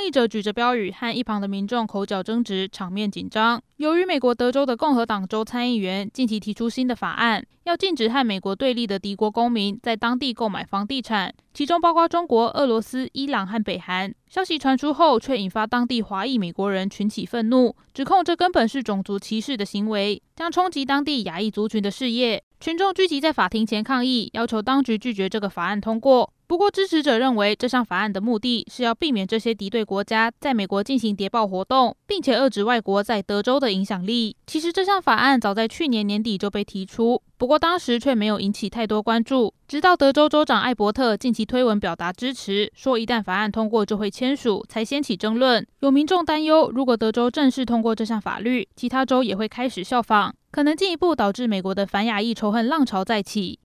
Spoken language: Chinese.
抗议者举着标语和一旁的民众口角争执，场面紧张。由于美国德州的共和党州参议员近期提出新的法案，要禁止和美国对立的敌国公民在当地购买房地产，其中包括中国、俄罗斯、伊朗和北韩。消息传出后，却引发当地华裔美国人群起愤怒，指控这根本是种族歧视的行为，将冲击当地亚裔族群的事业。群众聚集在法庭前抗议，要求当局拒绝这个法案通过。不过，支持者认为这项法案的目的是要避免这些敌对国家在美国进行谍报活动，并且遏制外国在德州的影响力。其实，这项法案早在去年年底就被提出，不过当时却没有引起太多关注。直到德州州长艾伯特近期推文表达支持，说一旦法案通过就会签署，才掀起争论。有民众担忧，如果德州正式通过这项法律，其他州也会开始效仿，可能进一步导致美国的反亚裔仇恨浪潮再起。